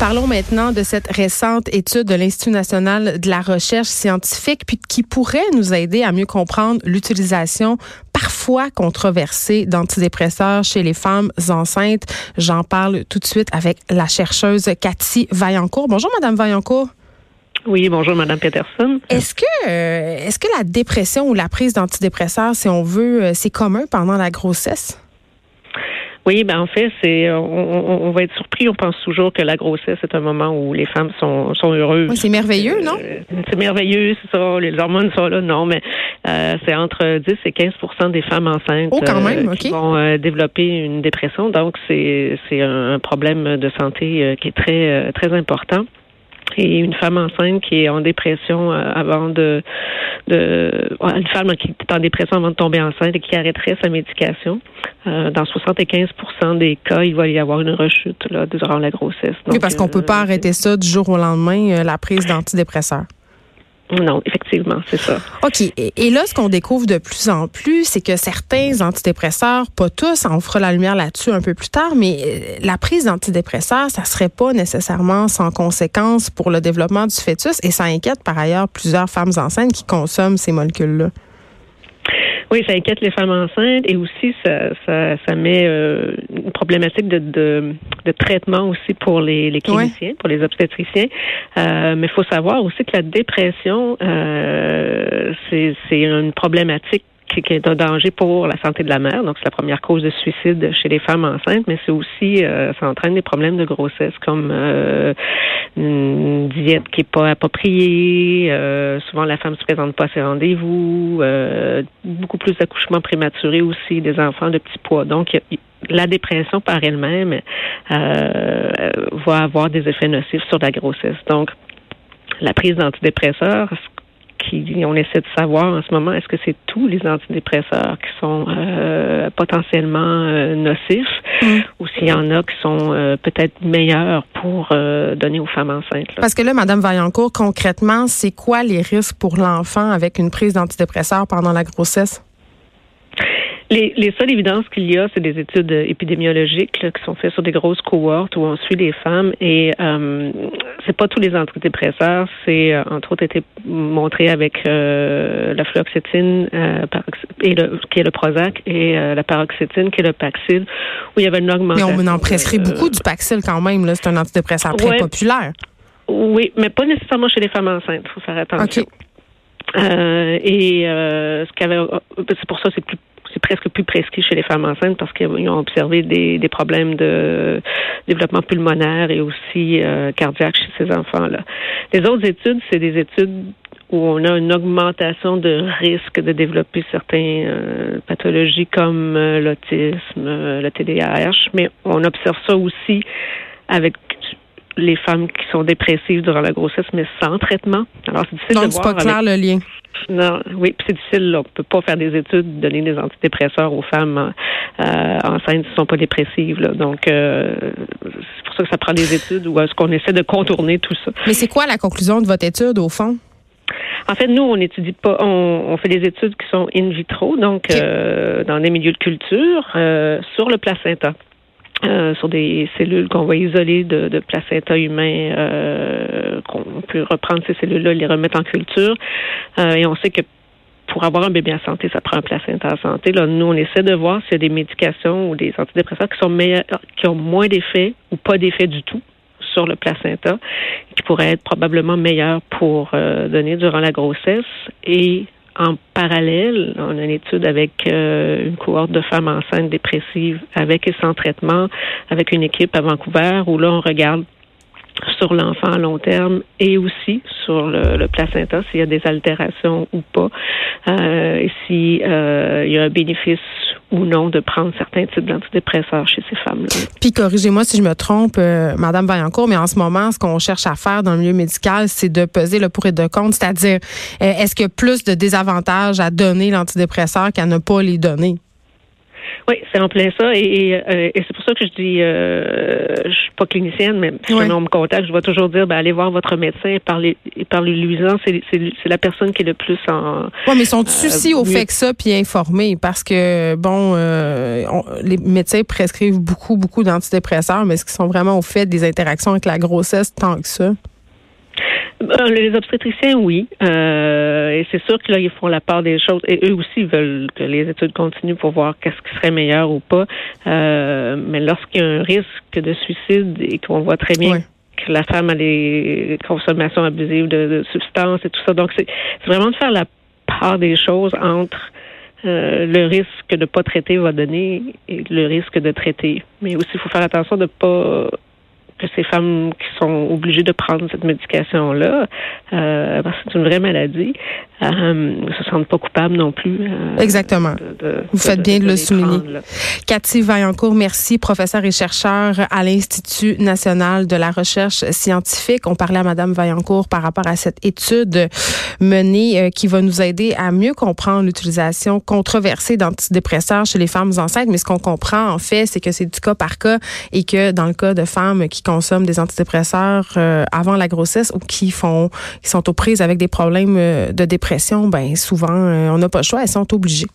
Parlons maintenant de cette récente étude de l'Institut national de la recherche scientifique puis qui pourrait nous aider à mieux comprendre l'utilisation parfois controversée d'antidépresseurs chez les femmes enceintes. J'en parle tout de suite avec la chercheuse Cathy Vaillancourt. Bonjour madame Vaillancourt. Oui, bonjour Madame Peterson. Est-ce que euh, est-ce que la dépression ou la prise d'antidépresseurs, si on veut, euh, c'est commun pendant la grossesse? Oui, ben en fait, c'est on, on, va être surpris. On pense toujours que la grossesse est un moment où les femmes sont, sont heureuses. c'est merveilleux, non? Euh, C'est merveilleux, c'est ça. Les hormones sont là, non, mais euh, c'est entre 10 et 15% des femmes enceintes oh, quand même, euh, qui vont développer une dépression. Donc c'est c'est un problème de santé qui est très très important et une femme enceinte qui est en dépression euh, avant de, de une femme qui est en dépression avant de tomber enceinte et qui arrêterait sa médication. Euh, dans 75% des cas, il va y avoir une rechute là, durant la grossesse. oui, parce qu'on peut pas euh, arrêter ça du jour au lendemain, la prise d'antidépresseurs. Non, effectivement, c'est ça. OK. Et, là, ce qu'on découvre de plus en plus, c'est que certains antidépresseurs, pas tous, on fera la lumière là-dessus un peu plus tard, mais euh, la prise d'antidépresseurs, ça serait pas nécessairement sans conséquence pour le développement du fœtus et ça inquiète par ailleurs plusieurs femmes enceintes qui consomment ces molécules-là. Oui, ça inquiète les femmes enceintes et aussi ça, ça, ça met euh, une problématique de, de, de, traitement aussi pour les, les cliniciens, pour les obstétriciens. Euh, mais il faut savoir aussi que la dépression, euh, c'est une problématique qui est un danger pour la santé de la mère. Donc, c'est la première cause de suicide chez les femmes enceintes, mais c'est aussi, euh, ça entraîne des problèmes de grossesse comme euh, une diète qui est pas appropriée. Euh, souvent, la femme se présente pas à ses rendez-vous. Beaucoup plus d'accouchements prématurés aussi, des enfants de petit poids. Donc, la dépression par elle-même va avoir des effets nocifs sur la grossesse. Donc, la prise d'antidépresseurs, on essaie de savoir en ce moment est-ce que c'est tous les antidépresseurs qui sont euh, potentiellement euh, nocifs mm. ou s'il y en a qui sont euh, peut-être meilleurs pour donner aux femmes enceintes. Parce que là, Madame Vaillancourt, concrètement, c'est quoi les risques pour l'enfant avec une prise d'antidépresseurs pendant la grossesse? Les, les seules évidences qu'il y a, c'est des études épidémiologiques qui sont faites sur des grosses cohortes où on suit les femmes et euh, c'est pas tous les antidépresseurs. C'est euh, entre autres été montré avec euh, la fluoxétine euh, et le, qui est le Prozac et la paroxétine qui est le Paxil où il y avait une augmentation. Mais on en prescrit beaucoup du Paxil quand même. Là, c'est un antidépresseur très populaire. Oui, mais pas nécessairement chez les femmes enceintes. Il faut faire attention. Euh, et euh, ce qu'avait, c'est pour ça c'est plus c'est presque plus prescrit chez les femmes enceintes parce qu'ils ont observé des, des, problèmes de développement pulmonaire et aussi euh, cardiaque chez ces enfants-là. Les autres études, c'est des études où on a une augmentation de risque de développer certaines euh, pathologies comme euh, l'autisme, le TDAH, mais on observe ça aussi avec les femmes qui sont dépressives durant la grossesse, mais sans traitement. Alors, c'est difficile de voir. pas clair le lien. Non, oui, c'est difficile. On peut pas faire des études, donner des antidépresseurs aux femmes euh, enceintes qui sont pas dépressives. Donc, euh, c'est pour ça que ça prend des études où est-ce qu'on essaie de contourner tout ça. Mais c'est quoi la conclusion de votre étude au fond? En fait, nous, on n'étudie pas, on, fait des études qui sont in vitro, donc euh, dans des milieux de culture, sur le placenta. Euh, sur des cellules qu'on va isoler de, placenta humain, euh, qu'on peut reprendre ces cellules-là, les remettre en culture. Euh, et on sait que pour avoir un bébé en santé, ça prend un placenta en santé. Là, nous, on essaie de voir s'il y a des médications ou des antidépresseurs qui sont meilleurs, qui ont moins d'effets ou pas d'effet du tout sur le placenta, qui pourraient être probablement meilleurs pour donner durant la grossesse en parallèle, on a une étude avec euh, une cohorte de femmes enceintes dépressives avec et sans traitement, avec une équipe à Vancouver, où là, on regarde sur l'enfant à long terme et aussi sur le, placenta, s'il y a des altérations ou pas, euh, s'il euh, y a un bénéfice ou non de prendre certains types d'antidépresseurs chez ces femmes-là. Puis corrigez-moi si je me trompe, euh, Madame Vaillancourt, mais en ce moment, ce qu'on cherche à faire dans le milieu médical, c'est de peser le pour et de contre, c'est-à-dire euh, est-ce qu'il y a plus de désavantages à donner l'antidépresseur qu'à ne pas les donner? Oui, c'est en plein ça. Et, euh, et, c'est pour ça que je dis, euh, je suis pas clinicienne, mais si on me contacte, je vais toujours dire, ben, allez voir votre médecin et parlez, parlez lui C'est, c'est, la personne qui est le plus en. Oui, mais sont soucis au fait que ça, puis informés, parce que bon, euh, les médecins prescrivent beaucoup, beaucoup d'antidépresseurs, mais est-ce qu'ils sont vraiment au fait des interactions avec la grossesse tant que ça? Euh, les obstétriciens, oui. Euh, et c'est sûr que là, ils font la part des choses. Et eux aussi veulent que les études continuent pour voir qu'est-ce qui serait meilleur ou pas. Euh, mais lorsqu'il y a un risque de suicide et qu'on voit très bien que la femme a les consommations abusives de, substances et tout ça. Donc, c'est vraiment de faire la part des choses entre le risque de ne pas traiter va donner et le risque de traiter. Mais aussi, il faut faire attention de ne pas que ces femmes qui sont obligées de prendre cette médication-là, euh, parce que c'est une vraie maladie, euh, ne se sentent pas coupables non plus. Euh, Exactement. Vous faites bien de, le souligner. Cathy Vaillancourt, merci, professeure et chercheur à l'Institut national de la recherche scientifique. On parlait à Madame Vaillancourt par rapport à cette étude menée qui va nous aider à mieux comprendre l'utilisation controversée d'antidépresseurs chez les femmes enceintes. Mais ce qu'on comprend, en fait, c'est que c'est du cas par cas et que dans le cas de femmes qui consomment des antidépresseurs euh, avant la grossesse ou qui font, qui sont aux prises avec des problèmes euh, de dépression, ben souvent euh, on n'a pas le choix, elles sont obligées.